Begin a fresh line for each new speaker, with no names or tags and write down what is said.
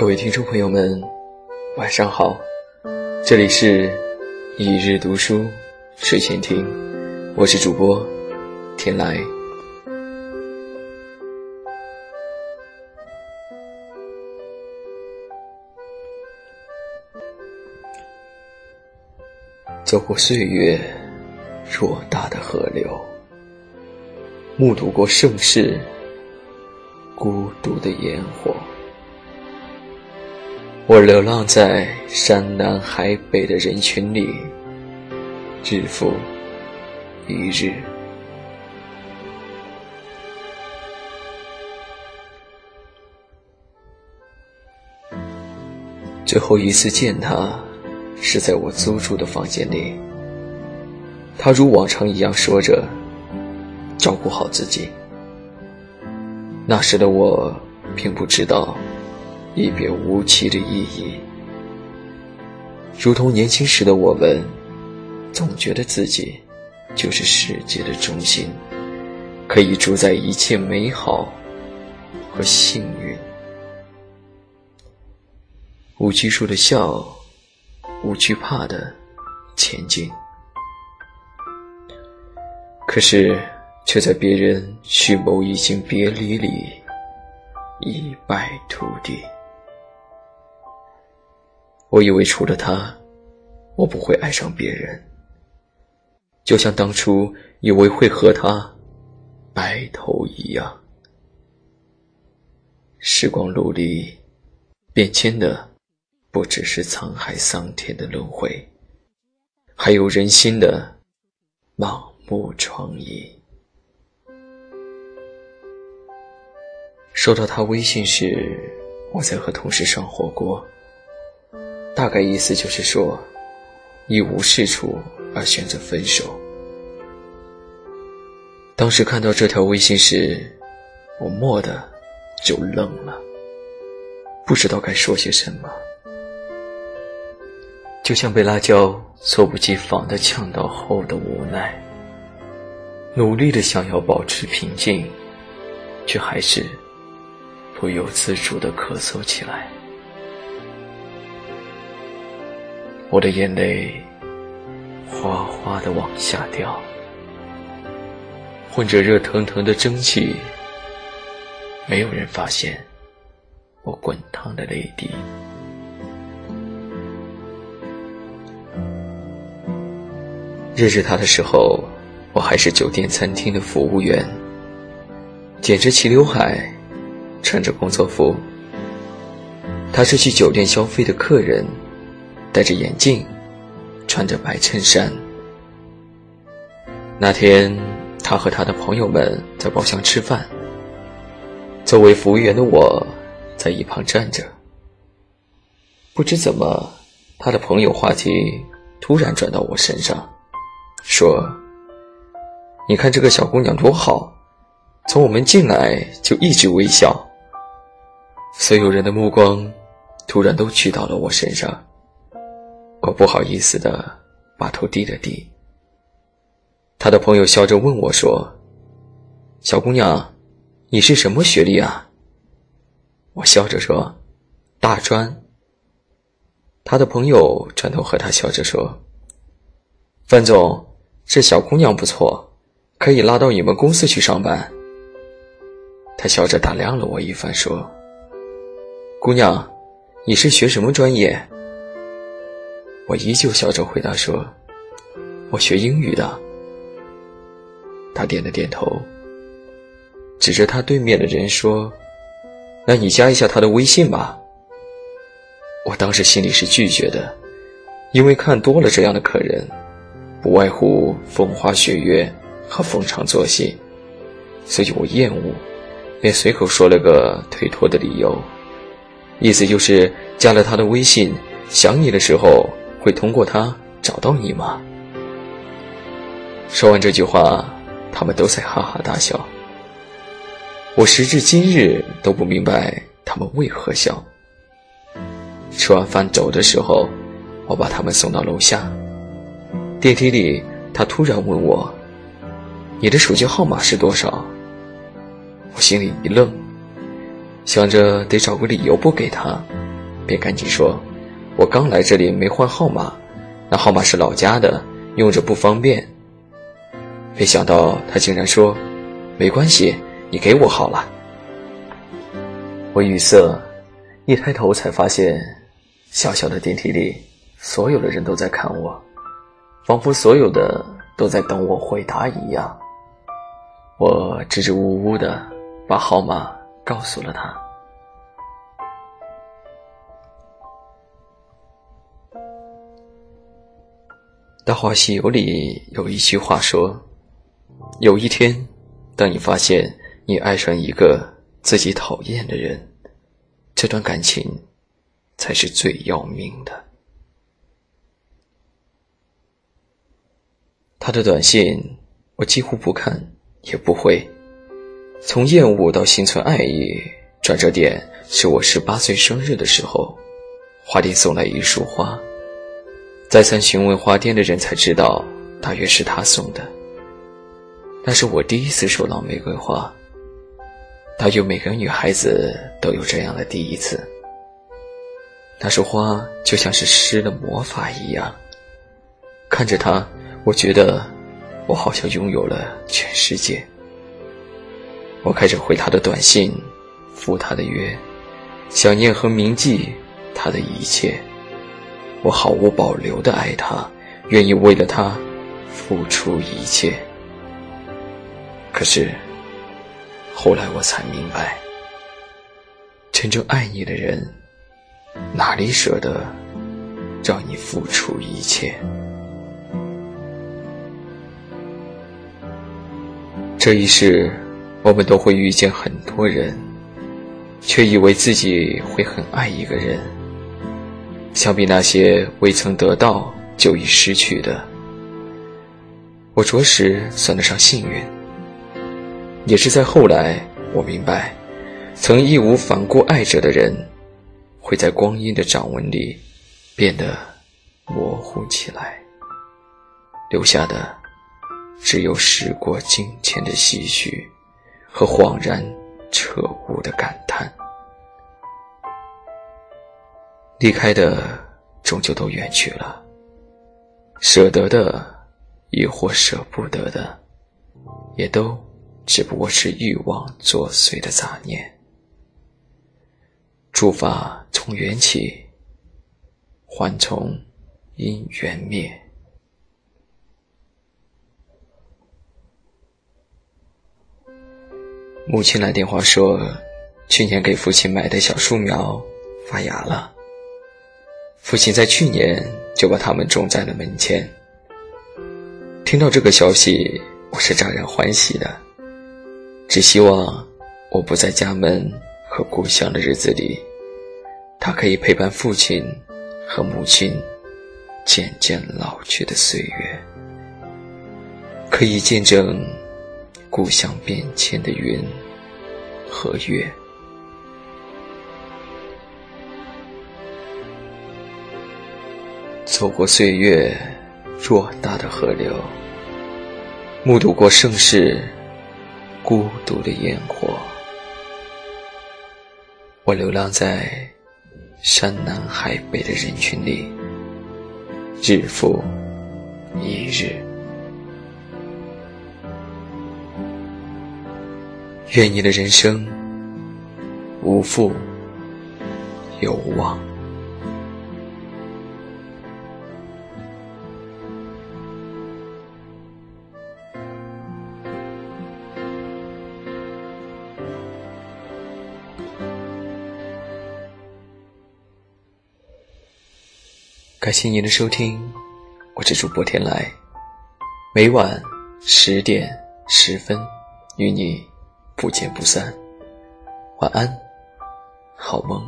各位听众朋友们，晚上好，这里是一日读书睡前听，我是主播天来。走过岁月偌大的河流，目睹过盛世孤独的烟火。我流浪在山南海北的人群里，日复一日。最后一次见他。是在我租住的房间里，他如往常一样说着：“照顾好自己。”那时的我并不知道一别无期的意义，如同年轻时的我们，总觉得自己就是世界的中心，可以主宰一切美好和幸运。无拘束的笑。无惧怕的前进，可是却在别人蓄谋已经别离里一败涂地。我以为除了他，我不会爱上别人，就像当初以为会和他白头一样。时光路里变迁的。不只是沧海桑田的轮回，还有人心的盲目创意。收到他微信时，我在和同事上火锅，大概意思就是说，一无是处而选择分手。当时看到这条微信时，我蓦地就愣了，不知道该说些什么。就像被辣椒猝不及防的呛到后的无奈，努力的想要保持平静，却还是不由自主的咳嗽起来。我的眼泪哗哗的往下掉，混着热腾腾的蒸汽，没有人发现我滚烫的泪滴。认识他的时候，我还是酒店餐厅的服务员，剪着齐刘海，穿着工作服。他是去酒店消费的客人，戴着眼镜，穿着白衬衫。那天，他和他的朋友们在包厢吃饭，作为服务员的我在一旁站着。不知怎么，他的朋友话题突然转到我身上。说：“你看这个小姑娘多好，从我们进来就一直微笑。”所有人的目光突然都聚到了我身上，我不好意思的把头低了低。他的朋友笑着问我说：“小姑娘，你是什么学历啊？”我笑着说：“大专。”他的朋友转头和他笑着说：“范总。”这小姑娘不错，可以拉到你们公司去上班。他笑着打量了我一番，说：“姑娘，你是学什么专业？”我依旧笑着回答说：“我学英语的。”他点了点头，指着他对面的人说：“那你加一下他的微信吧。”我当时心里是拒绝的，因为看多了这样的客人。不外乎风花雪月和逢场作戏，所以我厌恶，便随口说了个推脱的理由，意思就是加了他的微信，想你的时候会通过他找到你吗？说完这句话，他们都在哈哈大笑。我时至今日都不明白他们为何笑。吃完饭走的时候，我把他们送到楼下。电梯里，他突然问我：“你的手机号码是多少？”我心里一愣，想着得找个理由不给他，便赶紧说：“我刚来这里没换号码，那号码是老家的，用着不方便。”没想到他竟然说：“没关系，你给我好了。”我语塞，一抬头才发现，小小的电梯里，所有的人都在看我，仿佛所有的都在等我回答一样。我支支吾吾的把号码告诉了他。《大话西游》里有一句话说：“有一天，当你发现你爱上一个自己讨厌的人，这段感情才是最要命的。”他的短信我几乎不看，也不回。从厌恶到心存爱意，转折点是我十八岁生日的时候，花店送来一束花。再三询问花店的人才知道，大约是他送的。那是我第一次收到玫瑰花。大约每个女孩子都有这样的第一次。那束花就像是施了魔法一样，看着它，我觉得我好像拥有了全世界。我开始回他的短信，赴他的约，想念和铭记他的一切。我毫无保留的爱他，愿意为了他付出一切。可是，后来我才明白，真正爱你的人，哪里舍得让你付出一切？这一世，我们都会遇见很多人，却以为自己会很爱一个人。相比那些未曾得到就已失去的，我着实算得上幸运。也是在后来，我明白，曾义无反顾爱着的人，会在光阴的掌纹里变得模糊起来，留下的只有时过境迁的唏嘘和恍然彻悟的感叹。离开的终究都远去了，舍得的，亦或舍不得的，也都只不过是欲望作祟的杂念。诸法从缘起，幻从因缘灭。母亲来电话说，去年给父亲买的小树苗发芽了。父亲在去年就把它们种在了门前。听到这个消息，我是乍然欢喜的，只希望我不在家门和故乡的日子里，他可以陪伴父亲和母亲渐渐老去的岁月，可以见证故乡变迁的云和月。走过岁月偌大的河流，目睹过盛世孤独的烟火。我流浪在山南海北的人群里，日复一日。愿你的人生无负有望。感谢您的收听，我是主播天来，每晚十点十分与你不见不散，晚安，好梦。